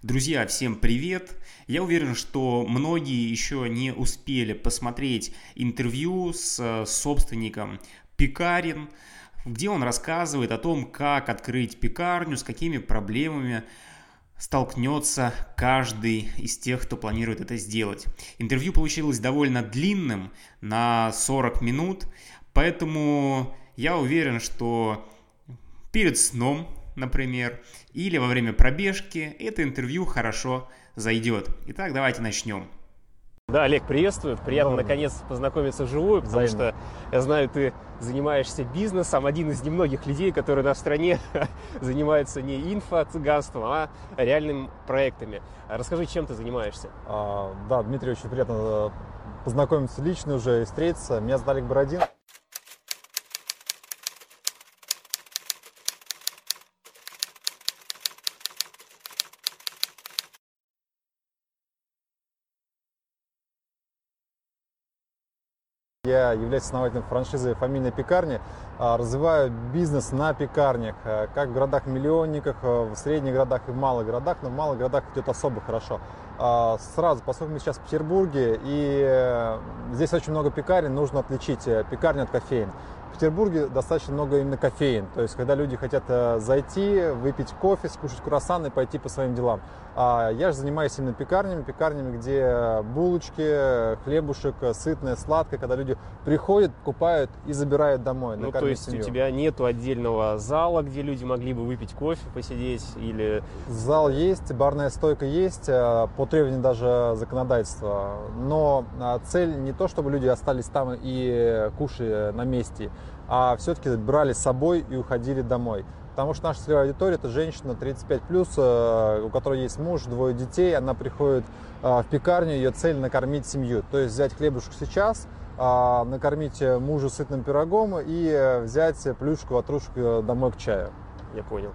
Друзья, всем привет! Я уверен, что многие еще не успели посмотреть интервью с собственником пекарен, где он рассказывает о том, как открыть пекарню, с какими проблемами столкнется каждый из тех, кто планирует это сделать. Интервью получилось довольно длинным, на 40 минут, поэтому я уверен, что перед сном например, или во время пробежки, это интервью хорошо зайдет. Итак, давайте начнем. Да, Олег, приветствую. Приятно наконец познакомиться вживую, потому Взаимно. что я знаю, ты занимаешься бизнесом, один из немногих людей, которые на стране занимаются не инфо-цыганством, а реальными проектами. Расскажи, чем ты занимаешься? А, да, Дмитрий, очень приятно э, познакомиться лично уже и встретиться. Меня зовут Олег Бородин. Я являюсь основателем франшизы «Фамильной пекарни», а, развиваю бизнес на пекарнях, а, как в городах-миллионниках, а, в средних городах и в малых городах, но в малых городах идет особо хорошо. Сразу, поскольку мы сейчас в Петербурге, и э, здесь очень много пекарен, нужно отличить э, пекарню от кофеин. В Петербурге достаточно много именно кофеин, то есть когда люди хотят э, зайти, выпить кофе, скушать круассан и пойти по своим делам. А я же занимаюсь именно пекарнями, пекарнями, где булочки, хлебушек, сытное, сладкое, когда люди приходят, покупают и забирают домой. Ну, то есть семью. у тебя нету отдельного зала, где люди могли бы выпить кофе, посидеть или... Зал есть, барная стойка есть, э, по требованию даже законодательства. Но а, цель не то, чтобы люди остались там и кушали на месте, а все-таки брали с собой и уходили домой. Потому что наша целевая аудитория это женщина 35 плюс, э, у которой есть муж, двое детей, она приходит э, в пекарню, ее цель накормить семью. То есть взять хлебушек сейчас, э, накормить мужа сытным пирогом и взять плюшку, ватрушку домой к чаю. Я понял.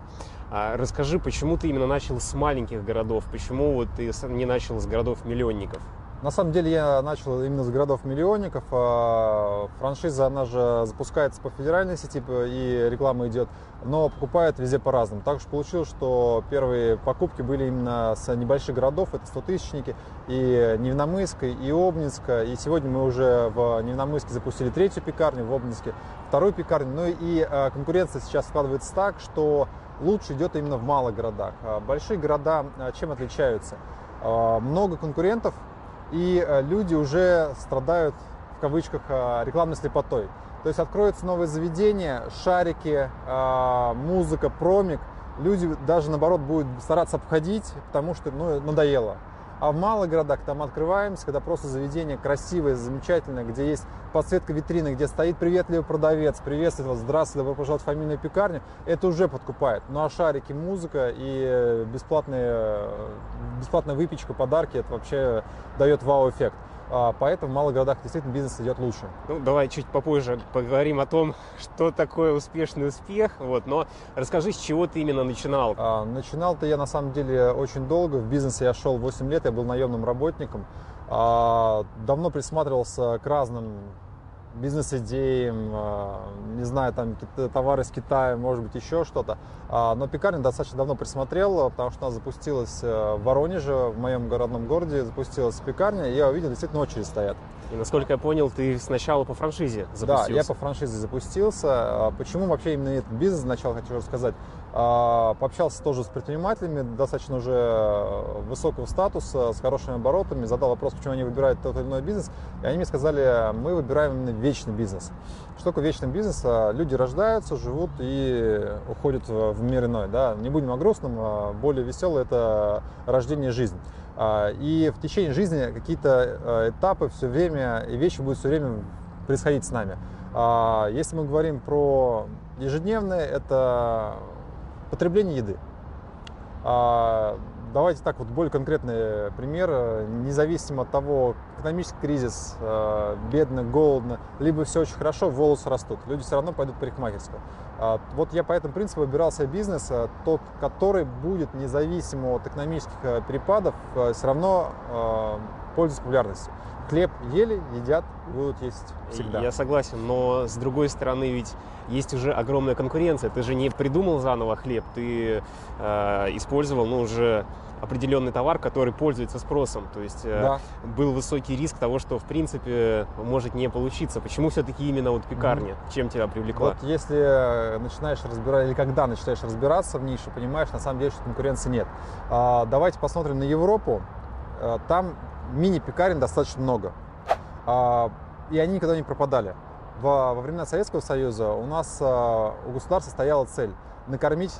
А расскажи, почему ты именно начал с маленьких городов? Почему вот ты не начал с городов-миллионников? На самом деле я начал именно с городов-миллионников. А, франшиза, она же запускается по федеральной сети и реклама идет, но покупают везде по-разному. Так уж получилось, что первые покупки были именно с небольших городов, это 100 тысячники, и Невномыск, и Обнинск. И сегодня мы уже в Невномыске запустили третью пекарню, в Обнинске вторую пекарню. Ну и а, конкуренция сейчас складывается так, что лучше идет именно в малых городах. А, большие города чем отличаются? Много конкурентов, и э, люди уже страдают, в кавычках, э, рекламной слепотой. То есть откроются новые заведения, шарики, э, музыка, промик. Люди даже, наоборот, будут стараться обходить, потому что ну, надоело. А в малых городах там открываемся, когда просто заведение красивое, замечательное, где есть подсветка витрины, где стоит приветливый продавец, приветствует вас, здравствуйте, добро пожаловать в фамильную пекарню, это уже подкупает. Ну а шарики, музыка и бесплатная, бесплатная выпечка, подарки, это вообще дает вау-эффект. А, поэтому в малых городах действительно бизнес идет лучше. Ну, давай чуть попозже поговорим о том, что такое успешный успех. Вот. Но расскажи, с чего ты именно начинал? А, начинал-то я на самом деле очень долго. В бизнесе я шел 8 лет, я был наемным работником. А, давно присматривался к разным бизнес-идеям, а, не знаю, там товары из Китая, может быть, еще что-то. А, но пекарню достаточно давно присмотрел, потому что она запустилась э, в Воронеже, в моем городном городе, запустилась пекарня, и я увидел, действительно очередь стоят. И, насколько я понял, ты сначала по франшизе запустился. Да, я по франшизе запустился. Почему вообще именно этот бизнес, сначала хочу рассказать. А, пообщался тоже с предпринимателями достаточно уже э, высокого статуса, с хорошими оборотами, задал вопрос, почему они выбирают тот или иной бизнес, и они мне сказали, мы выбираем именно вечный бизнес. Что такое вечный бизнес? А, люди рождаются, живут и уходят в мир иной. Да? Не будем о грустном, а более веселое – это рождение и жизнь. И в течение жизни какие-то э, этапы все время, и вещи будут все время происходить с нами. Если мы говорим про ежедневное, это потребление еды. А, давайте так, вот более конкретный пример. Независимо от того, экономический кризис, а, бедно, голодно, либо все очень хорошо, волосы растут. Люди все равно пойдут в парикмахерскую. А, вот я по этому принципу выбирал себе бизнес, а, тот, который будет независимо от экономических а, перепадов, а, все равно а, пользоваться популярностью хлеб ели, едят, будут есть всегда. Я согласен, но с другой стороны ведь есть уже огромная конкуренция. Ты же не придумал заново хлеб, ты э, использовал ну, уже определенный товар, который пользуется спросом. То есть э, да. был высокий риск того, что в принципе может не получиться. Почему все-таки именно вот пекарня? Mm-hmm. Чем тебя привлекла? Вот если начинаешь разбирать, или когда начинаешь разбираться в нише, понимаешь, на самом деле, что конкуренции нет. А, давайте посмотрим на Европу. А, там мини-пекарен достаточно много. А, и они никогда не пропадали. Во, во времена Советского Союза у нас а, у государства стояла цель накормить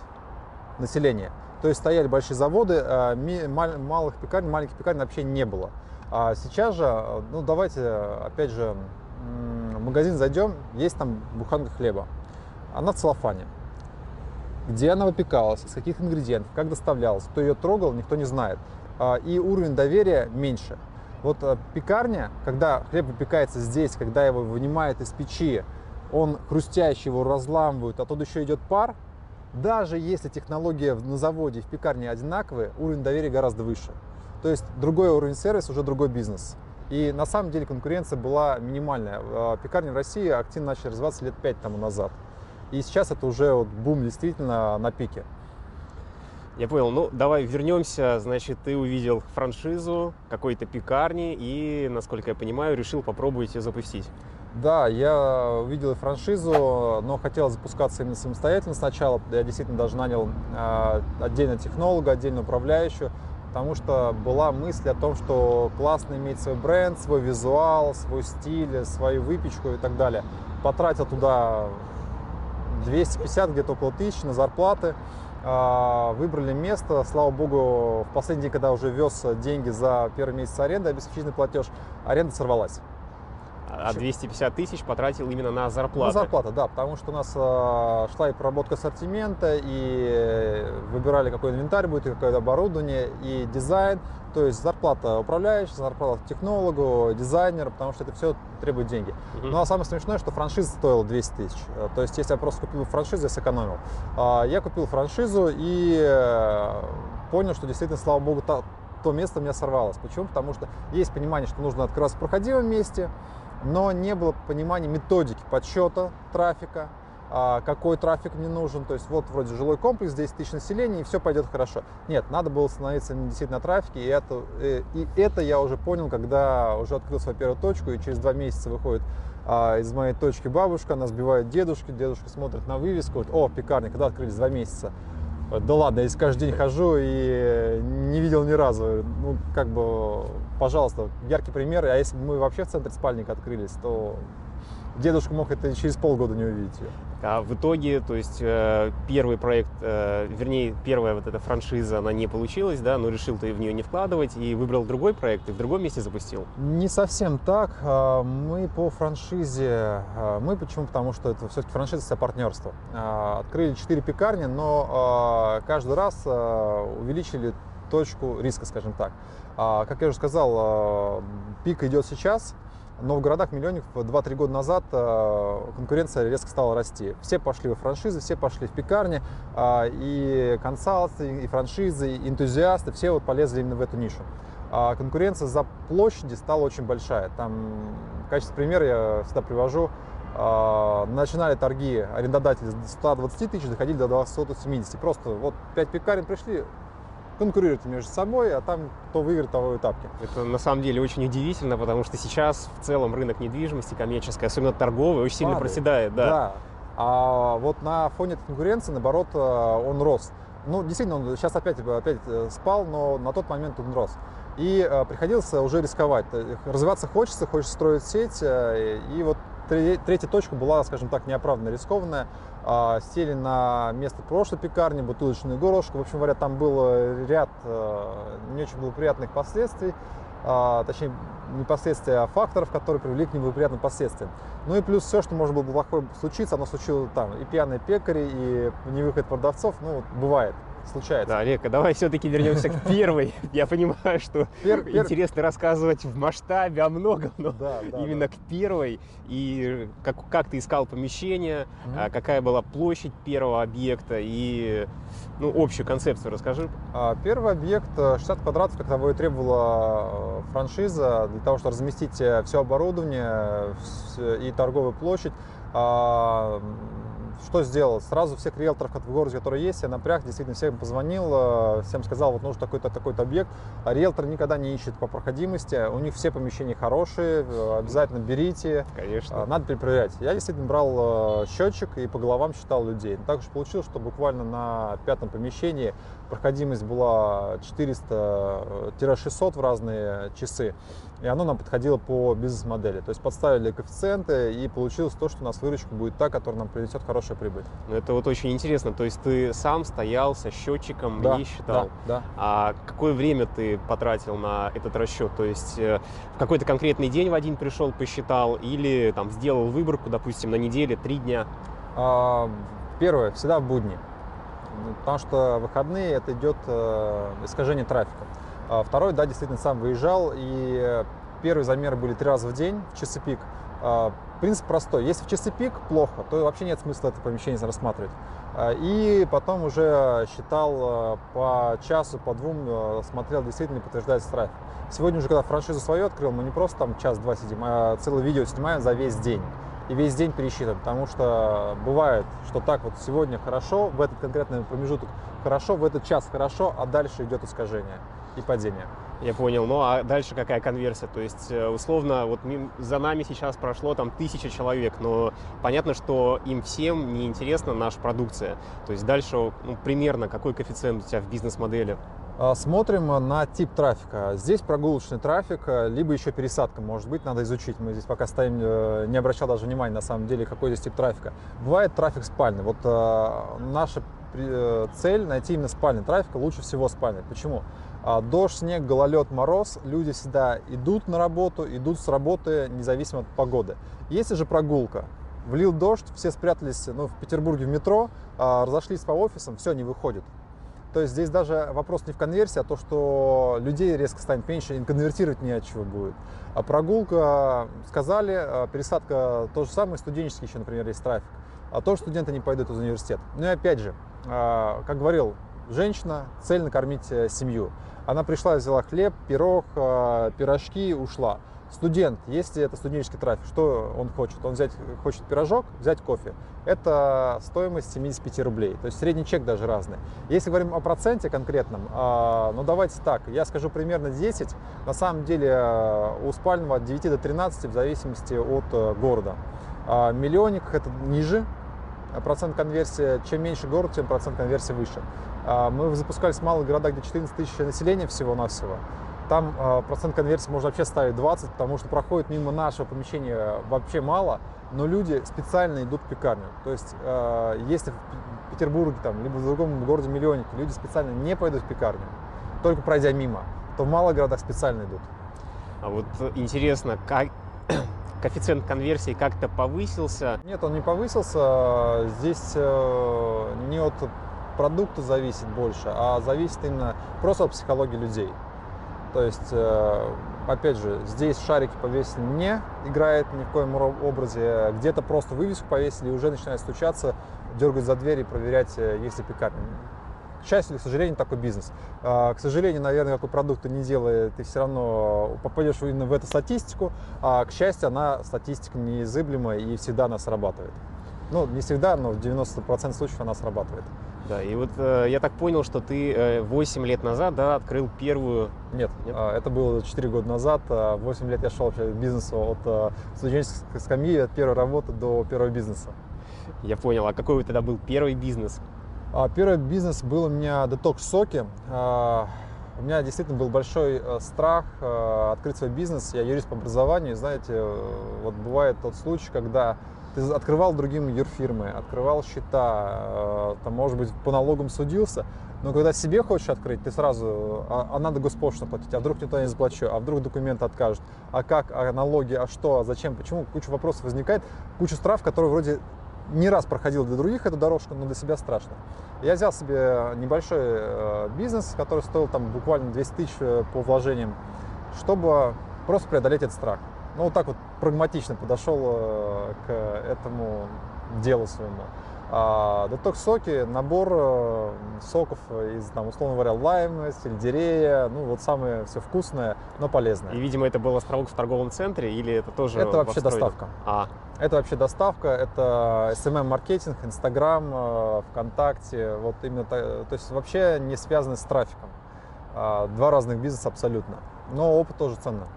население. То есть стояли большие заводы, а, малых пекарен, маленьких пекарен вообще не было. А сейчас же, ну давайте, опять же, в магазин зайдем, есть там буханка хлеба. Она в целлофане. Где она выпекалась, из каких ингредиентов, как доставлялась, кто ее трогал, никто не знает. А, и уровень доверия меньше. Вот э, пекарня, когда хлеб выпекается здесь, когда его вынимают из печи, он хрустящий, его разламывают, а тут еще идет пар, даже если технология на заводе и в пекарне одинаковые, уровень доверия гораздо выше. То есть другой уровень сервиса, уже другой бизнес. И на самом деле конкуренция была минимальная. А, пекарни в России активно начали развиваться лет 5 тому назад. И сейчас это уже вот бум действительно на пике. Я понял. Ну, давай вернемся. Значит, ты увидел франшизу какой-то пекарни и, насколько я понимаю, решил попробовать ее запустить. Да, я увидел франшизу, но хотел запускаться именно самостоятельно сначала. Я действительно даже нанял э, отдельно технолога, отдельно управляющую, потому что была мысль о том, что классно иметь свой бренд, свой визуал, свой стиль, свою выпечку и так далее. Потратил туда 250, где-то около тысячи на зарплаты. А, выбрали место, слава богу, в последний день, когда уже вез деньги за первый месяц аренды, обеспечительный платеж, аренда сорвалась. А 250 тысяч потратил именно на зарплату? На зарплату, да, потому что у нас э, шла и проработка ассортимента, и выбирали, какой инвентарь будет, и какое оборудование, и дизайн. То есть зарплата управляющего, зарплата технологу, дизайнера, потому что это все требует деньги. Uh-huh. Ну а самое смешное, что франшиза стоила 200 тысяч. Э, то есть если я просто купил франшизу, я сэкономил. А, я купил франшизу и э, понял, что действительно, слава богу, то, то место у меня сорвалось. Почему? Потому что есть понимание, что нужно открываться в проходимом месте, но не было понимания методики подсчета трафика, а, какой трафик мне нужен, то есть вот вроде жилой комплекс, 10 тысяч населения, и все пойдет хорошо. Нет, надо было становиться действительно на трафике, и это, э, и это я уже понял, когда уже открыл свою первую точку, и через два месяца выходит а, из моей точки бабушка, она сбивает дедушки, дедушка смотрит на вывеску, говорит, о, пекарня, когда открылись, два месяца. Да ладно, я каждый день хожу и не видел ни разу. Ну, как бы, пожалуйста, яркий пример. А если бы мы вообще в центре спальника открылись, то дедушка мог это через полгода не увидеть ее. А в итоге, то есть э, первый проект, э, вернее, первая вот эта франшиза, она не получилась, да, но решил ты в нее не вкладывать и выбрал другой проект и в другом месте запустил? Не совсем так. А, мы по франшизе, а, мы почему? Потому что это все-таки франшиза это партнерство. А, открыли 4 пекарни, но каждый раз увеличили точку риска, скажем так. Как я уже сказал, пик идет сейчас, но в городах-миллионниках 2-3 года назад э, конкуренция резко стала расти. Все пошли в франшизы, все пошли в пекарни, а, и консалты, и франшизы, и энтузиасты, все вот полезли именно в эту нишу. А конкуренция за площади стала очень большая. Там, в качестве примера я всегда привожу, а, начинали торги арендодатели с 120 тысяч, доходили до 270. Просто вот 5 пекарен пришли, конкурируют между собой, а там кто выиграет, того и тапки. Это на самом деле очень удивительно, потому что сейчас в целом рынок недвижимости коммерческой, особенно торговый, очень сильно Падает. проседает. Да. да. А вот на фоне этой конкуренции, наоборот, э, он рос. Ну, действительно, он сейчас опять, опять э, спал, но на тот момент он рос. И э, приходилось уже рисковать. Развиваться хочется, хочется строить сеть. И вот третья точка была, скажем так, неоправданно рискованная. А, сели на место прошлой пекарни, бутылочную горлышко. В общем говоря, там был ряд э, не очень благоприятных последствий, а, точнее, не последствия, а факторов, которые привели к неблагоприятным последствиям. Ну и плюс все, что может было плохое случиться, оно случилось там. И пьяные пекари, и невыход продавцов, ну, бывает случается. Да, Олег, давай все-таки вернемся к первой. Я понимаю, что пер, интересно рассказывать в масштабе о многом, но да, да, именно да. к первой. И как, как ты искал помещение, угу. какая была площадь первого объекта и ну, общую концепцию расскажи. А, первый объект 60 э, квадратов, как того и требовала э, франшиза, для того, чтобы разместить э, все оборудование и торговую площадь. А, что сделал? Сразу всех риэлторов в городе, которые есть, я напряг, действительно всем позвонил, э, всем сказал, вот нужен такой-то такой-то объект. А риэлтор никогда не ищет по проходимости, у них все помещения хорошие, э, обязательно берите. Конечно. Надо перепроверять. Я действительно брал счетчик и по головам считал людей. Также получилось, что буквально на пятом помещении проходимость была 400-600 в разные часы и оно нам подходило по бизнес-модели. То есть подставили коэффициенты, и получилось то, что у нас выручка будет та, которая нам принесет хорошую прибыль. Ну, это вот очень интересно. То есть ты сам стоял со счетчиком да, и считал. Да, да. А какое время ты потратил на этот расчет? То есть э, в какой-то конкретный день в один пришел, посчитал, или там сделал выборку, допустим, на неделе, три дня? А, первое, всегда в будни. Потому что выходные это идет э, искажение трафика. А второй, да, действительно сам выезжал, и первые замеры были три раза в день в часы пик. А, принцип простой. Если в часы пик плохо, то вообще нет смысла это помещение рассматривать. А, и потом уже считал по часу, по двум, смотрел, действительно подтверждается трафик. Сегодня уже, когда франшизу свою открыл, мы не просто там час-два сидим, а целое видео снимаем за весь день. И весь день пересчитываем, потому что бывает, что так вот сегодня хорошо, в этот конкретный промежуток хорошо, в этот час хорошо, а дальше идет искажение и падение. Я понял. Ну а дальше какая конверсия? То есть, э, условно, вот за нами сейчас прошло там тысяча человек, но понятно, что им всем не интересна наша продукция. То есть дальше ну, примерно какой коэффициент у тебя в бизнес-модели? А, смотрим на тип трафика. Здесь прогулочный трафик, э, либо еще пересадка, может быть, надо изучить. Мы здесь пока стоим, э, не обращал даже внимания, на самом деле, какой здесь тип трафика. Бывает трафик спальный. Вот наша цель найти именно спальный трафик, лучше всего спальный. Почему? А, дождь, снег, гололед, мороз, люди всегда идут на работу, идут с работы, независимо от погоды. Если же прогулка, влил дождь, все спрятались ну, в Петербурге в метро, а, разошлись по офисам, все, не выходит. То есть здесь даже вопрос не в конверсии, а то, что людей резко станет меньше, и конвертировать не от чего будет. А прогулка, сказали, а, пересадка то же самое, студенческий еще, например, есть трафик. А то, студенты не пойдут из университета. Ну и опять же, как говорил, женщина, цель накормить э, семью. Она пришла, взяла хлеб, пирог, э, пирожки, ушла. Студент, если это студенческий трафик, что он хочет? Он взять, хочет пирожок, взять кофе. Это стоимость 75 рублей. То есть средний чек даже разный. Если говорим о проценте конкретном, э, ну давайте так, я скажу примерно 10. На самом деле у спального от 9 до 13 в зависимости от города. А миллионник это ниже, процент конверсии, чем меньше город, тем процент конверсии выше. А, мы запускались в малых городах, где 14 тысяч населения всего-навсего. Там а, процент конверсии можно вообще ставить 20, потому что проходит мимо нашего помещения вообще мало, но люди специально идут в пекарню. То есть, а, если в Петербурге, там, либо в другом городе миллионнике люди специально не пойдут в пекарню, только пройдя мимо, то в малых городах специально идут. А вот интересно, как, коэффициент конверсии как-то повысился? Нет, он не повысился. Здесь э, не от продукта зависит больше, а зависит именно просто от психологии людей. То есть, э, опять же, здесь шарики повесили не играет ни в коем образе, где-то просто вывеску повесили и уже начинает стучаться, дергать за дверь и проверять, э, есть ли пекарня. К счастью или к сожалению, такой бизнес. А, к сожалению, наверное, какой продукт ты не делай, ты все равно попадешь именно в эту статистику, а к счастью, она статистика неизыблемая и всегда она срабатывает. Ну, не всегда, но в 90% случаев она срабатывает. Да, и вот э, я так понял, что ты э, 8 лет назад да, открыл первую... Нет, Нет? А, это было 4 года назад. 8 а, лет я шел вообще к бизнесу от э, студенческой скамьи, от первой работы до первого бизнеса. Я понял. А какой тебя был первый бизнес? А, первый бизнес был у меня детокс-соки. А, у меня действительно был большой э, страх э, открыть свой бизнес. Я юрист по образованию, знаете, э, вот бывает тот случай, когда ты открывал другим юрфирмы, открывал счета, э, там, может быть, по налогам судился, но когда себе хочешь открыть, ты сразу, а, а надо госпошлину платить, а вдруг никто не заплачу, а вдруг документы откажут, а как, а налоги, а что, а зачем, почему, куча вопросов возникает, куча страх, которые вроде не раз проходил для других эту дорожку, но для себя страшно. Я взял себе небольшой э, бизнес, который стоил там буквально 200 тысяч э, по вложениям, чтобы просто преодолеть этот страх ну, вот так вот прагматично подошел э, к этому делу своему. А детокс-соки – набор э, соков из, там, условно говоря, лайма, сельдерея, ну вот самое все вкусное, но полезное. И, видимо, это был островок в торговом центре или это тоже Это вообще доставка. А. Это вообще доставка, это SMM-маркетинг, Инстаграм, ВКонтакте, вот именно, то есть вообще не связаны с трафиком. А, два разных бизнеса абсолютно, но опыт тоже ценный.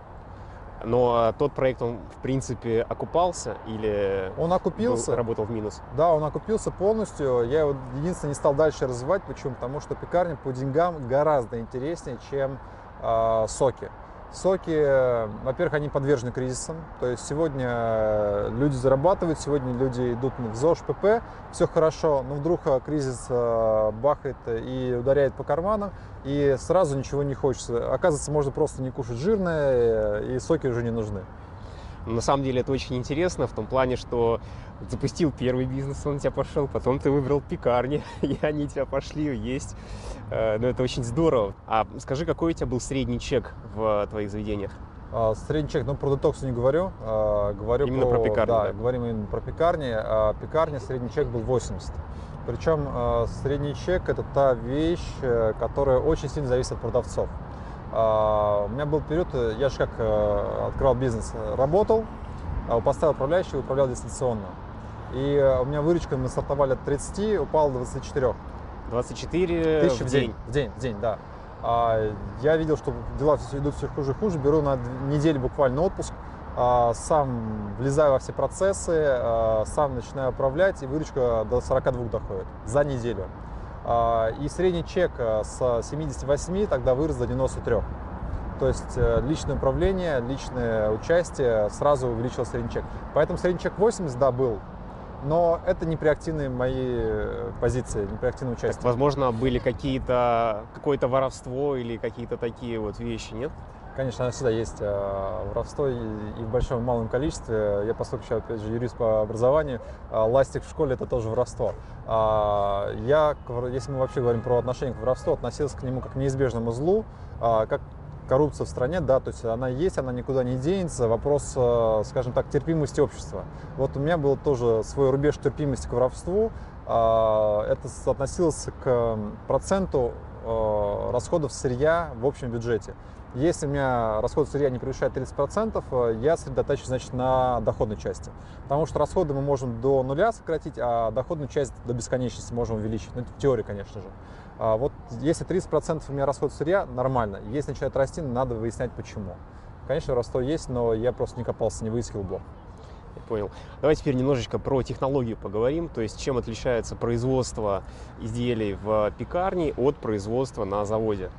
Но тот проект, он, в принципе, окупался или он окупился, был, работал в минус? Да, он окупился полностью. Я его единственное не стал дальше развивать. Почему? Потому что пекарня по деньгам гораздо интереснее, чем э, соки. Соки, во-первых, они подвержены кризисам. То есть сегодня э, люди зарабатывают, сегодня люди идут в ЗОЖ, ПП, все хорошо, но вдруг э, кризис э, бахает и ударяет по карманам, и сразу ничего не хочется. Оказывается, можно просто не кушать жирное, и соки уже не нужны. На самом деле это очень интересно в том плане, что запустил первый бизнес, он у тебя пошел, потом ты выбрал пекарни, и они тебя пошли есть. Э, ну, это очень здорово. А скажи, какой у тебя был средний чек в твоих заведениях? А, средний чек, ну, про детокс не говорю. А, говорю именно про, про пекарни, да, да, говорим именно про пекарни. А пекарня средний чек был 80. Причем а, средний чек – это та вещь, э, которая очень сильно зависит от продавцов. У меня был период, я же как э, открывал бизнес, работал, поставил управляющий, управлял дистанционно. И у меня выручка, мы стартовали от 30, упала до 24. 24 тысяч в день? В день, в день, да. А, я видел, что дела все идут все хуже и хуже, беру на неделю буквально отпуск, а, сам влезаю во все процессы, а, сам начинаю управлять, и выручка до 42 доходит за неделю. И средний чек с 78 тогда вырос до 93. То есть э, личное управление, личное участие сразу увеличило средний чек. Поэтому средний чек 80, да, был, но это не при активной моей э, позиции, не участии. Так, возможно, были какие-то, какое-то воровство или какие-то такие вот вещи, нет? Конечно, оно всегда есть э, воровство и, и в большом и малом количестве. Я, поскольку еще, опять же, юрист по образованию, э, ластик в школе – это тоже воровство. А, я, если мы вообще говорим про отношение к воровству, относился к нему как к неизбежному злу, а, как коррупция в стране, да, то есть она есть, она никуда не денется. Вопрос, э, скажем так, терпимости общества. Вот у меня был тоже свой рубеж терпимости к воровству. А, это относилось к проценту э, расходов сырья в общем бюджете. Если у меня расход сырья не превышает 30%, э, я сосредотачиваюсь значит, на доходной части. Потому что расходы мы можем до нуля сократить, а доходную часть до бесконечности можем увеличить. Ну, в теории, конечно же. А вот если 30% у меня расход сырья, нормально. Если начинает расти, надо выяснять почему. Конечно, ростой есть, но я просто не копался, не выискивал блок. Я понял. Давай теперь немножечко про технологию поговорим. То есть чем отличается производство изделий в пекарне от производства на заводе?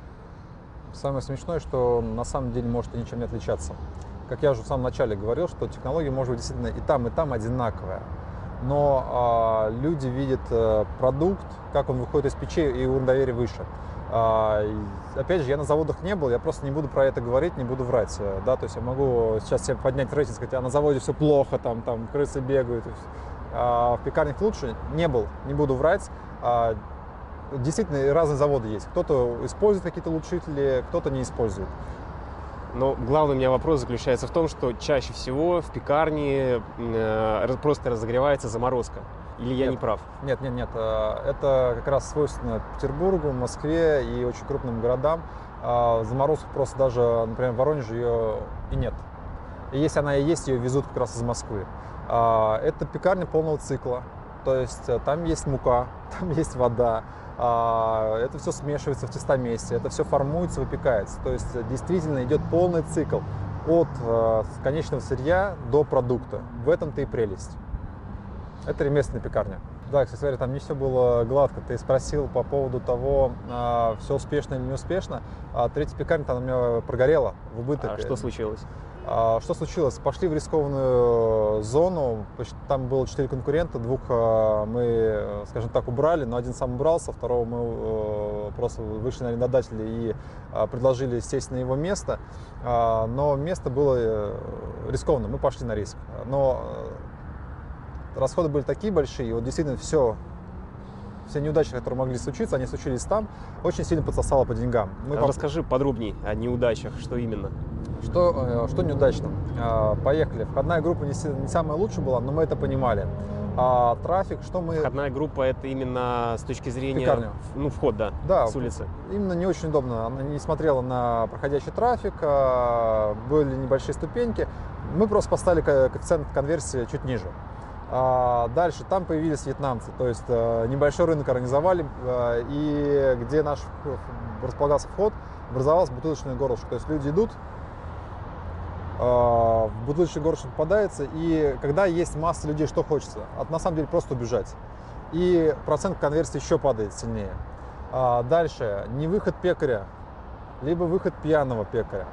Самое смешное, что на самом деле может ничем не отличаться. Как я уже в самом начале говорил, что технология может быть действительно и там, и там одинаковая но а, люди видят а, продукт, как он выходит из печи, и уровень доверия выше. А, опять же, я на заводах не был, я просто не буду про это говорить, не буду врать. Э, да, то есть я могу сейчас себе поднять рейтинг, сказать, а на заводе все плохо, там, там крысы бегают. А в пекарнях лучше. Не был, не буду врать. А, действительно, разные заводы есть. Кто-то использует какие-то улучшители, кто-то не использует. Но главный у меня вопрос заключается в том, что чаще всего в пекарне э, просто разогревается заморозка. Или я нет, не прав? Нет, нет, нет. Э, это как раз свойственно Петербургу, Москве и очень крупным городам. Э, заморозка просто даже, например, в Воронеже ее и нет. И если она и есть, ее везут как раз из Москвы. Э, это пекарня полного цикла. То есть там есть мука, там есть вода, а, это все смешивается в тестоместе, это все формуется, выпекается. То есть э, действительно идет полный цикл от э, конечного сырья до продукта. В этом-то и прелесть. Это ремесленная пекарня. Да, кстати говоря, там не все было гладко. Ты спросил по поводу того, а, все успешно или не успешно. А третья пекарня там у меня прогорела в убыток. А что случилось? А, что случилось? Пошли в рискованную зону, там было четыре конкурента, двух а, мы, скажем так, убрали, но один сам убрался, второго мы э, просто вышли на арендодателя и а, предложили сесть на его место, но место было э, рискованно, мы пошли на риск. Но э, расходы были такие большие, и вот действительно все все неудачи, которые могли случиться, они случились там, очень сильно подсосало по деньгам. Мы Расскажи подробнее о неудачах, что именно. Что, э, что неудачно? А, поехали. Входная группа не, не самая лучшая была, но мы это понимали. А трафик, что мы... Входная группа это именно с точки зрения... Пекарню. Ну, вход, да, Да, с улицы. Именно не очень удобно. Она не смотрела на проходящий трафик, а, были небольшие ступеньки. Мы просто поставили ко- коэффициент конверсии чуть ниже. А, Дальше там появились вьетнамцы, то есть э, небольшой рынок организовали, э, и где наш располагался вход, образовалось бутылочное горлышко. То есть люди идут, э, в бутылочное горлышко попадается, и когда есть масса людей, что хочется? От, на самом деле просто убежать. И процент конверсии еще падает сильнее. А, Дальше, не выход пекаря, либо выход пьяного пекаря.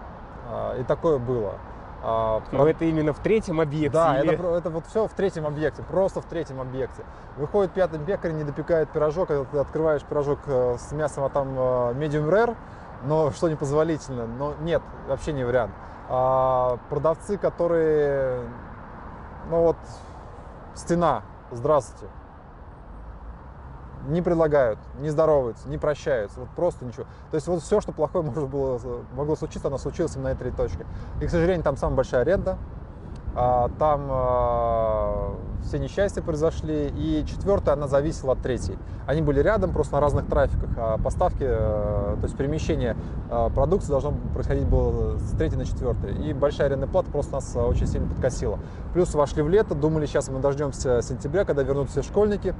А, И такое было. А, Но это именно в третьем объекте? да, или- это, это вот все в третьем объекте, просто в третьем объекте. Выходит пятый пекарь, не допекает пирожок, когда ты открываешь пирожок э, с мясом, а там э, medium rare, но что непозволительно, но нет, вообще не вариант. А, продавцы, которые, ну вот, стена, здравствуйте, не предлагают, не здороваются, не прощаются, вот просто ничего. То есть вот все, что плохое можно было, могло случиться, оно случилось именно на этой точке. И, к сожалению, там самая большая аренда, там а, все несчастья произошли, и четвертая, она зависела от третьей. Они были рядом, просто на разных трафиках, а поставки, э, то есть перемещение э, продукции должно происходить было с третьей на четвертой. И большая арендная плата просто нас очень сильно подкосила. Плюс вошли в лето, думали, сейчас мы дождемся сентября, когда вернутся все школьники,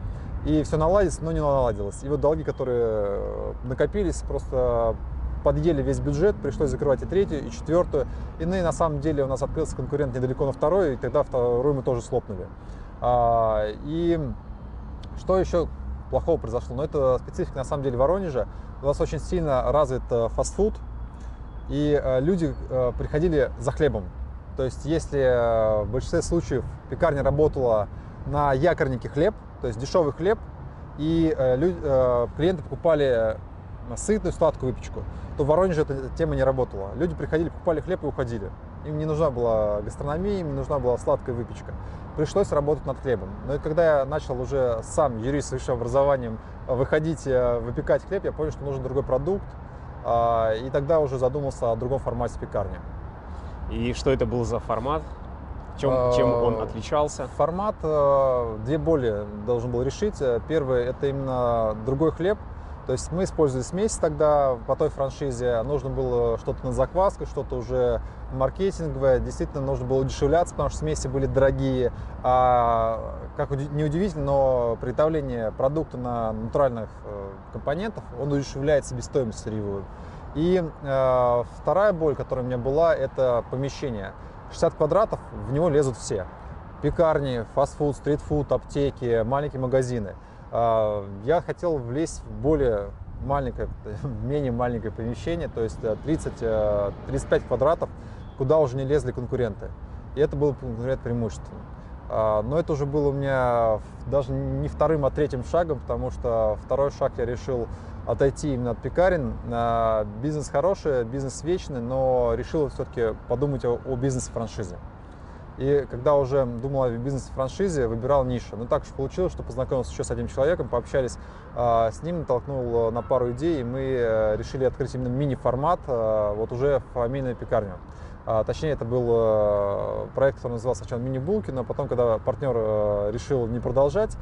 и все наладится, но не наладилось. И вот долги, которые э, накопились, просто подъели весь бюджет, пришлось закрывать и третью, и четвертую. И ну, на самом деле у нас открылся конкурент недалеко на второй, и тогда вторую мы тоже слопнули. А, и что еще плохого произошло? Ну, это специфика на самом деле Воронежа. У нас очень сильно развит э, фастфуд, и э, люди э, приходили за хлебом. То есть если в большинстве случаев пекарня работала на якорнике хлеб, то есть дешевый хлеб, и лю- э, клиенты покупали сытную сладкую выпечку, то в Воронеже эта тема не работала. Люди приходили, покупали хлеб и уходили. Им не нужна была гастрономия, им не нужна была сладкая выпечка. Пришлось работать над хлебом. Но и когда я начал уже сам, юрист с высшим образованием, выходить, э, выпекать хлеб, я понял, что нужен другой продукт. а, И тогда уже задумался о другом формате пекарни. И что это был за формат? Чем, чем он А, отличался? Формат э, две боли должен был решить. Первый это именно другой хлеб. То есть мы использовали смесь тогда по той франшизе. Нужно было что-то на закваску, что-то уже маркетинговое. Действительно нужно было удешевляться, потому что смеси были дорогие. А, как уди- неудивительно, но приготовление продукта на натуральных э, компонентах, он удешевляет себестоимость сырьевую. И э, вторая боль, которая у меня была, это помещение. 60 квадратов, в него лезут все. Пекарни, фастфуд, стритфуд, аптеки, маленькие магазины. А, Я хотел влезть в более маленькое, менее маленькое помещение, то есть э, 30, э, 35 квадратов, куда уже не лезли конкуренты. И это было конкурент преимуществом. А, Но это уже было у меня даже не вторым, а третьим шагом, потому что второй шаг я решил отойти именно от пекарен. А, Бизнес хороший, бизнес вечный, но решил все-таки подумать о, о бизнес-франшизе. И когда уже думал о бизнес-франшизе, выбирал нишу. Но так уж получилось, что познакомился еще с одним человеком, пообщались а, с ним, натолкнул э, на пару идей, и мы э, решили открыть именно мини-формат, э, вот уже фамильную пекарню. А, Точнее, это был э, проект, который назывался сначала мини-булки, но потом, когда партнер э, решил не продолжать,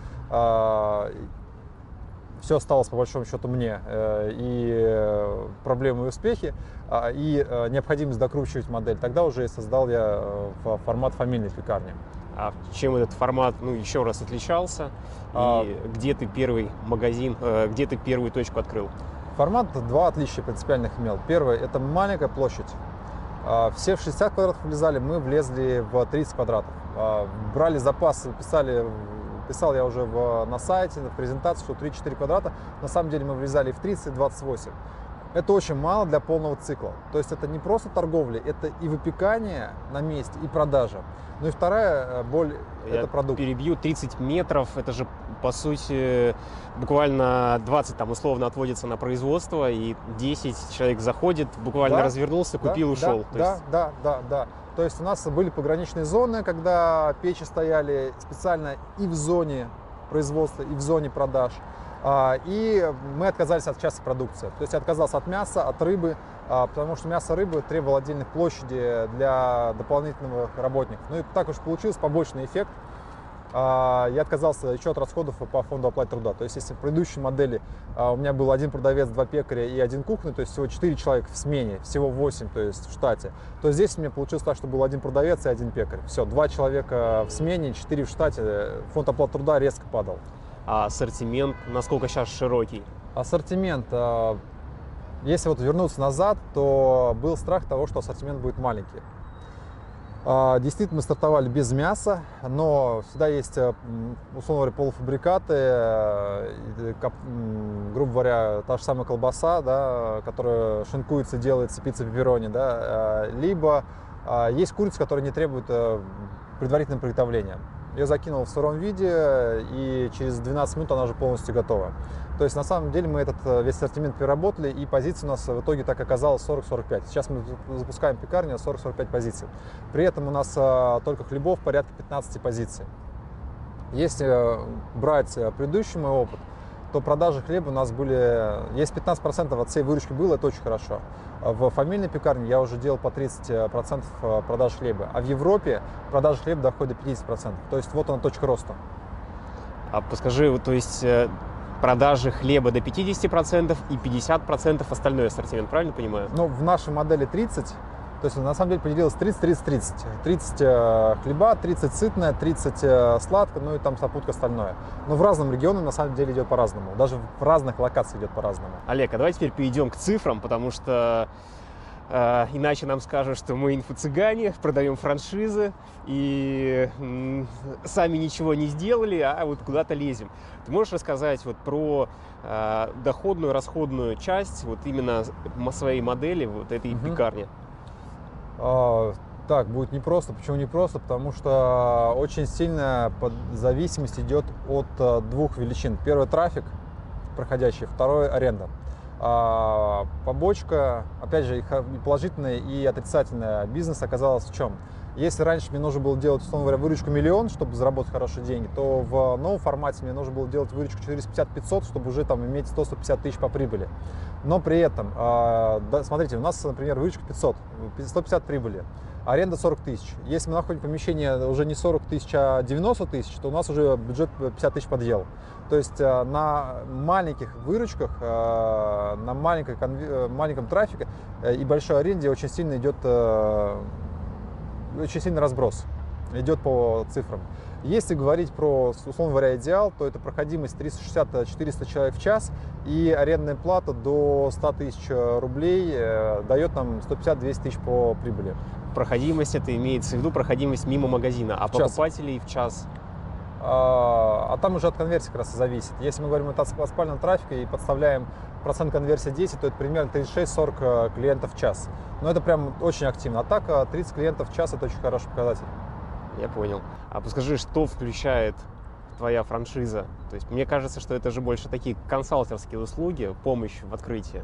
все осталось по большому счету мне. э, И э, проблемы и успехи, а, и э, необходимость докручивать модель. Тогда уже и создал я фо- формат фамильной пекарни. А чем этот формат, ну, еще раз отличался? А- И где ты первый магазин, где ты первую точку открыл? Формат два отличия принципиальных имел. Первое – это маленькая площадь. А, Все в 60 квадратов влезали, мы влезли в 30 квадратов. А, Брали запасы, писали, писал я уже в- на сайте, в презентации, что 3-4 квадрата. На самом деле мы влезали и в 30, и в 28. Это очень мало для полного цикла. То есть это не просто торговля, это и выпекание на месте, и продажа. Ну и вторая э, боль – это продукт. перебью 30 метров, это же по сути буквально 20 там условно отводится на производство, и 10 человек заходит, буквально Да, развернулся, Да, купил, да, ушел. Да, есть да, да, да. То есть у нас были пограничные зоны, когда печи стояли специально и в зоне производства, и в зоне продаж. А, И мы отказались от части продукции. То есть я отказался от мяса, от рыбы, а, потому что мясо рыбы требовало отдельных площади для дополнительных работников. Ну и так уж получился побочный эффект. А, я отказался еще от расходов по фонду оплаты труда. То есть, если в предыдущей модели а, у меня был один продавец, два пекаря и один кухня, то есть всего 4 человека в смене, всего 8, то есть в штате, то здесь у меня получилось так, что был один продавец и один пекарь. Все, два человека в смене, 4 в штате, фонд оплаты труда резко падал. А ассортимент насколько сейчас широкий? Ассортимент. А, если вот вернуться назад, то был страх того, что ассортимент будет маленький. А, действительно, мы стартовали без мяса, но всегда есть, э, условно говоря, полуфабрикаты, э, грубо говоря, та же самая колбаса, да, которая шинкуется, делается пицца пепперони, да, э, либо есть курица, которая не требует предварительного приготовления. Ее закинул в сыром виде, и через 12 минут она уже полностью готова. То есть на самом деле мы этот э, весь ассортимент переработали, и позиций у нас в итоге так оказалось 40-45. Сейчас мы запускаем пекарню 40-45 позиций. При этом у нас а, только хлебов порядка 15 позиций. Если э, брать э, предыдущий мой опыт, то продажи хлеба у нас были, есть 15% от всей выручки было, это очень хорошо. В фамильной пекарне я уже делал по 30% продаж хлеба, а в Европе продажи хлеба доходят до 50%. То есть вот она точка роста. А подскажи, то есть продажи хлеба до 50% и 50% остальной ассортимент, правильно понимаю? Ну, в нашей модели 30, то есть на самом деле поделилось 30, 30, 30. 30 э, хлеба, 30 сытное, 30 э, сладкое, ну и там сопутка остальное. Но в разном регионе на самом деле идет по-разному. Даже в разных локациях идет по-разному. Олег, а давай теперь перейдем к цифрам, потому что иначе нам скажут, что мы инфо-цыгане, продаем франшизы и сами ничего не сделали, а вот куда-то лезем. Ты можешь рассказать вот про uh, доходную, расходную часть вот именно своей модели вот этой угу. пекарни? Uh, так, будет непросто. Почему непросто? Потому что очень сильная зависимость идет от двух величин. Первый трафик проходящий, второй аренда. А побочка, опять же, и положительная, и отрицательная бизнес оказалась в чем? Если раньше мне нужно было делать, условно говоря, выручку миллион, чтобы заработать хорошие деньги, то в новом формате мне нужно было делать выручку 450-500, чтобы уже там иметь 100-150 тысяч по прибыли. Но при этом, а, смотрите, у нас, например, выручка 500, 150 прибыли аренда 40 тысяч. Если мы находим помещение уже не 40 тысяч, а 90 тысяч, то у нас уже бюджет 50 тысяч подъел. То есть э, на маленьких выручках, э, на э, маленьком трафике и большой аренде очень сильно идет очень сильный разброс идет по цифрам. Если говорить про, условно говоря, идеал, то это проходимость 360-400 человек в час и арендная плата до 100 тысяч рублей дает нам 150-200 тысяч по прибыли проходимость это имеется в виду проходимость мимо магазина, а в покупателей час. в час? А, а там уже от конверсии как раз зависит. Если мы говорим о спальном трафике и подставляем процент конверсии 10, то это примерно 36-40 э, клиентов в час. Но это прям очень активно. А так 30 клиентов в час это очень хороший показатель. Я понял. А подскажи, что включает твоя франшиза? То есть мне кажется, что это же больше такие консалтерские услуги, помощь в открытии.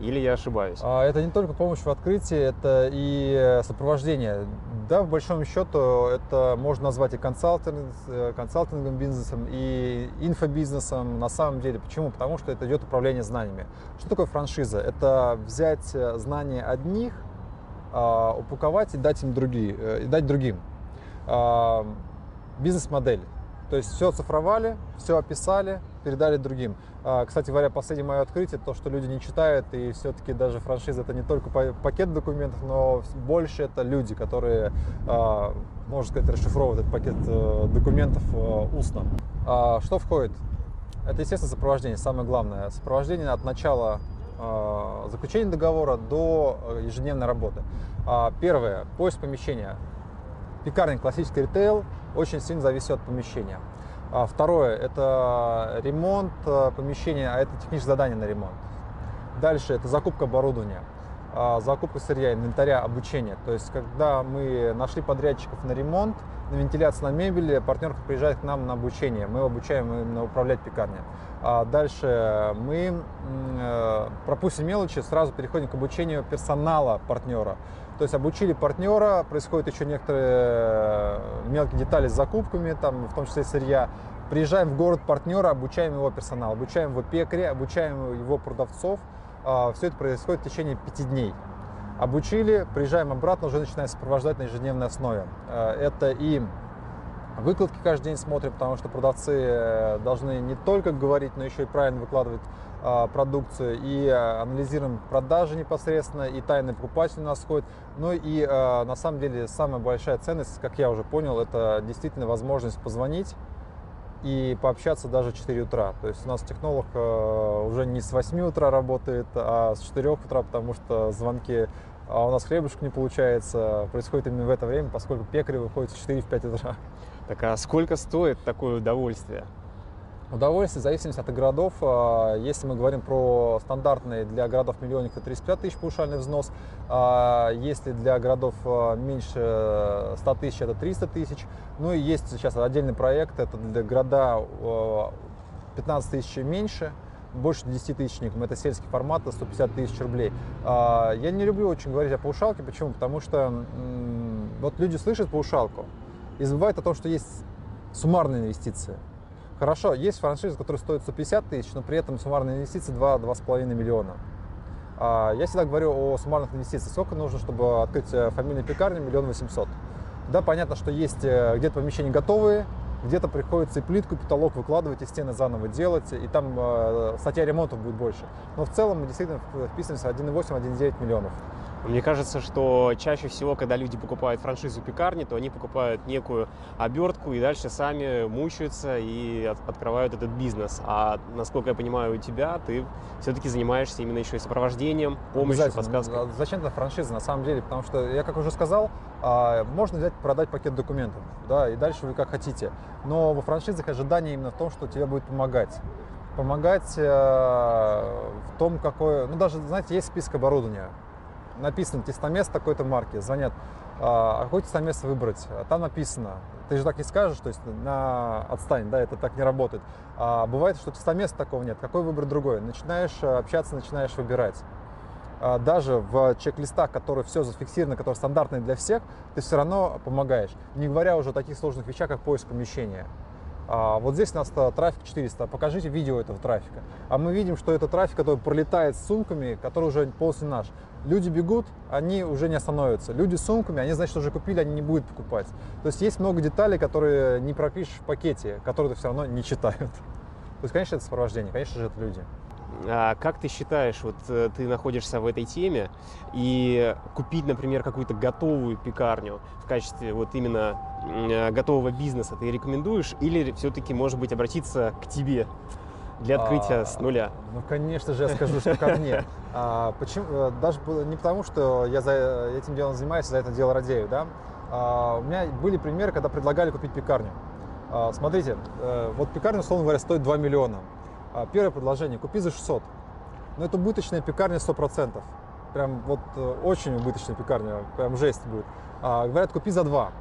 Или я ошибаюсь? А, это не только помощь в открытии, это и сопровождение. Да, в большом счету это можно назвать и консалтинг, э, консалтинговым бизнесом, и инфобизнесом на самом деле. Почему? Потому что это идет управление знаниями. Что такое франшиза? Это взять э, знания одних, а, упаковать и дать им другие, э, и дать другим. Бизнес-модель. То есть все оцифровали, все описали, передали другим. А, кстати говоря, последнее мое открытие, то, что люди не читают, и все-таки даже франшиза это не только пакет документов, но больше это люди, которые, а, можно сказать, расшифровывают этот пакет э, документов э, устно. А, что входит? Это, естественно, сопровождение, самое главное. Сопровождение от начала заключения договора до э, ежедневной работы. Первое, поиск помещения. Пекарня, классический ритейл, очень сильно зависит от помещения. А второе – это ремонт э, помещения, а это техническое задание на ремонт. Дальше – это закупка оборудования, а, закупка сырья, инвентаря, обучение. То есть, когда мы нашли подрядчиков на ремонт, на вентиляцию на мебели, партнер приезжает к нам на обучение. Мы обучаем именно управлять пекарней. А дальше мы э, пропустим мелочи, сразу переходим к обучению персонала партнера. То есть обучили партнера, происходят еще некоторые э, мелкие детали с закупками, там, в том числе сырья. Приезжаем в город партнера, обучаем его персонал, обучаем его пекаря, обучаем его продавцов. А, Все это происходит в течение пяти дней. Обучили, приезжаем обратно, уже начинаем сопровождать на ежедневной основе. Э, это и Выкладки каждый день смотрим, потому что продавцы э, должны не только говорить, но еще и правильно выкладывать продукцию. И а, анализируем продажи непосредственно, и тайный покупатель у нас ходит. Ну и а, на самом деле самая большая ценность, как я уже понял, это действительно возможность позвонить и пообщаться даже в 4 утра. То есть у нас технолог уже не с 8 утра работает, а с 4 утра, потому что звонки а у нас хлебушек не получается, происходит именно в это время, поскольку пекари выходят в 4-5 утра. Так а сколько стоит такое удовольствие? Удовольствие в зависимости от городов. А, если мы говорим про стандартные для городов-миллионников, 35 тысяч паушальный взнос. А, если для городов а, меньше 100 тысяч, это 300 тысяч. Ну и есть сейчас отдельный проект, это для города 15 тысяч меньше, больше 10 тысячникам, это сельский формат, 150 тысяч рублей. Я не люблю очень говорить о паушалке, почему? Потому что вот люди слышат паушалку, и забывают о том, что есть суммарные инвестиции. Хорошо, есть франшиза, которая стоит 150 тысяч, но при этом суммарные инвестиции 2-2,5 миллиона. А, я всегда говорю о суммарных инвестициях. Сколько нужно, чтобы открыть э, фамильную пекарню? Миллион восемьсот. Да, понятно, что есть э, где-то помещения готовые, где-то приходится и плитку, и потолок выкладывать, и стены заново делать, и там э, статья ремонтов будет больше. Но в целом мы действительно вписываемся 1,8-1,9 миллионов. Мне кажется, что чаще всего, когда люди покупают франшизу пекарни, то они покупают некую обертку и дальше сами мучаются и от, открывают этот бизнес. А насколько я понимаю, у тебя ты все-таки занимаешься именно еще и сопровождением, помощью, подсказкой. А зачем это франшиза на самом деле? Потому что, я как уже сказал, а, можно взять, продать пакет документов, да, и дальше вы как хотите. Но во франшизах ожидание именно в том, что тебе будет помогать помогать э, в том, какое... Ну, даже, знаете, есть список оборудования написано тестомес такой-то марки, звонят, а, а какой тестомес выбрать? Там написано, ты же так не скажешь, то есть на отстань, да, это так не работает. А бывает, что тестомеса такого нет, какой выбрать другой? Начинаешь э, общаться, начинаешь выбирать. А даже в чек-листах, которые все зафиксировано, которые стандартные для всех, ты все равно помогаешь. Не говоря уже о таких сложных вещах, как поиск помещения. А вот здесь у нас трафик 400, покажите видео этого трафика. А мы видим, что это трафик, который пролетает с сумками, который уже полностью наш. Люди бегут, они уже не остановятся. Люди с сумками, они, значит, уже купили, они не будут покупать. То есть есть много деталей, которые не пропишешь в пакете, которые все равно не читают. То есть, конечно, это сопровождение, конечно же, это люди. А как ты считаешь, вот э, ты находишься в этой теме, и купить, например, какую-то готовую пекарню в качестве вот именно э, готового бизнеса ты рекомендуешь, или все-таки, может быть, обратиться к тебе? Для открытия а, с нуля? Ну, конечно же, я скажу, что ко мне. А, почему? Э, даже не потому, что я за этим делом занимаюсь, за это дело радею, да. А, у меня были примеры, когда предлагали купить пекарню. А, смотрите, вот пекарня, условно говоря, стоит 2 миллиона. А, первое предложение, купи за 600. Но это убыточная пекарня 100%. Прям вот э, очень убыточная пекарня, прям жесть будет. А, говорят, купи за 2.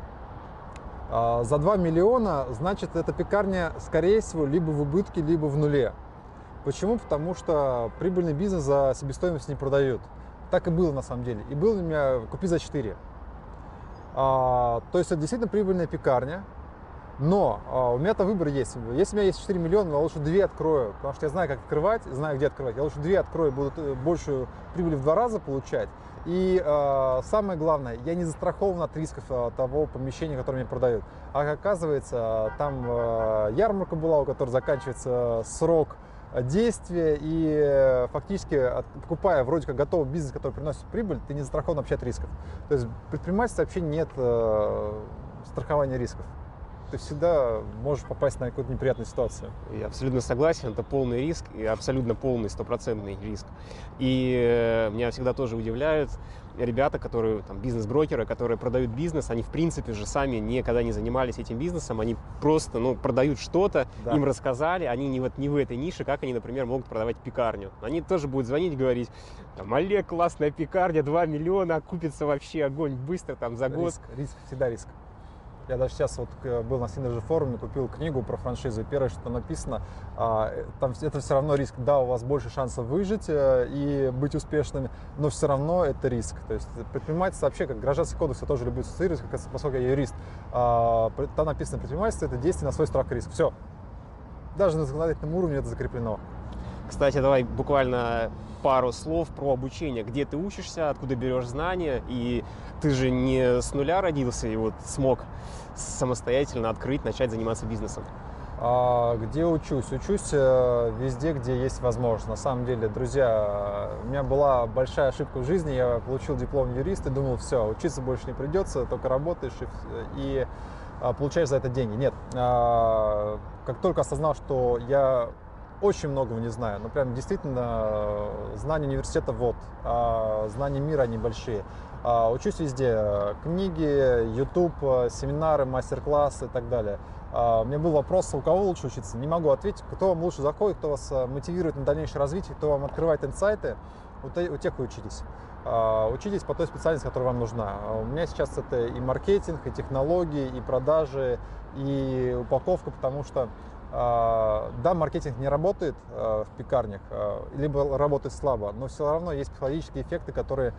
А, за 2 миллиона, значит, эта пекарня, скорее всего, либо в убытке, либо в нуле. Почему? Потому что прибыльный бизнес за себестоимость не продают. Так и было на самом деле. И был у меня купи за 4. А, то есть это действительно прибыльная пекарня, но а, у меня-то выбор есть. Если у меня есть 4 миллиона, я лучше 2 открою, потому что я знаю, как открывать, знаю, где открывать. Я лучше 2 открою, буду э, большую прибыль в два раза получать. И э, самое главное, я не застрахован от рисков э, того помещения, которое мне продают. А оказывается, там э, ярмарка была, у которой заканчивается срок действия, и э, фактически, покупая вроде как готовый бизнес, который приносит прибыль, ты не застрахован вообще от рисков. То есть в предпринимательстве вообще нет э, страхования рисков ты всегда можешь попасть на какую-то неприятную ситуацию. Я абсолютно согласен, это полный риск и абсолютно полный стопроцентный риск. И э, меня всегда тоже удивляют ребята, которые там бизнес-брокеры, которые продают бизнес, они в принципе же сами никогда не занимались этим бизнесом, они просто ну, продают что-то, да. им рассказали, они не, вот, не в этой нише, как они, например, могут продавать пекарню. Они тоже будут звонить, говорить, там, Олег, классная пекарня, 2 миллиона, окупится вообще огонь быстро, там, за год. Риск, риск, всегда риск. Я даже сейчас вот э, был на Synergy форуме, купил книгу про франшизу. Первое, что написано, а, там это все равно риск. Да, у вас больше шансов выжить э, и быть успешными, но все равно это риск. То есть предпринимательство вообще, как гражданский кодекс, я тоже люблю ассоциировать, поскольку я юрист. А, там написано предпринимательство – это действие на свой страх и риск. Все. Даже на законодательном уровне это закреплено. Кстати, давай буквально пару слов про обучение. Где ты учишься, откуда берешь знания, и ты же не с нуля родился и вот смог самостоятельно открыть, начать заниматься бизнесом. А где учусь? Учусь э, везде, где есть возможность. На самом деле, друзья, у меня была большая ошибка в жизни. Я получил диплом юриста и думал, все, учиться больше не придется, только работаешь и, и а, получаешь за это деньги. Нет. А, как только осознал, что я очень многого не знаю, но прям действительно знания университета вот, а знания мира они большие. А, учусь везде. Книги, YouTube, семинары, мастер-классы и так далее. А, у меня был вопрос, у кого лучше учиться? Не могу ответить. Кто вам лучше заходит, кто вас а, мотивирует на дальнейшее развитие, кто вам открывает инсайты, у тех и учитесь. А, учитесь по той специальности, которая вам нужна. У меня сейчас это и маркетинг, и технологии, и продажи, и упаковка, потому что а, да, маркетинг не работает а, в пекарнях, а, либо работает слабо, но все равно есть психологические эффекты, которые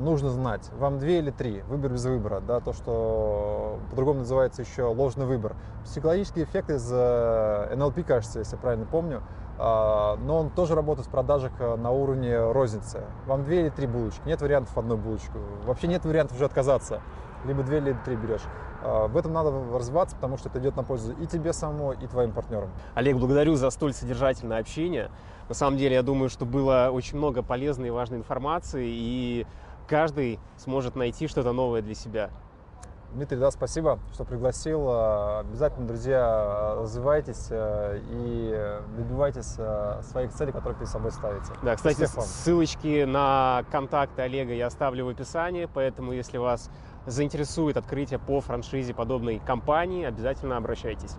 нужно знать. Вам две или три, выбор без выбора, да, то, что по-другому называется еще ложный выбор. Психологический эффект из NLP, кажется, если я правильно помню, но он тоже работает в продажах на уровне розницы. Вам две или три булочки, нет вариантов одной булочку. Вообще нет вариантов уже отказаться. Либо две, или три берешь. В этом надо развиваться, потому что это идет на пользу и тебе самому, и твоим партнерам. Олег, благодарю за столь содержательное общение. На самом деле, я думаю, что было очень много полезной и важной информации, и каждый сможет найти что-то новое для себя. Дмитрий, да, спасибо, что пригласил. Обязательно, друзья, развивайтесь э, и добивайтесь э, своих целей, которые перед собой ставите. Да, кстати, ссылочки на контакты Олега я оставлю в описании, поэтому если вас заинтересует открытие по франшизе подобной компании, обязательно обращайтесь.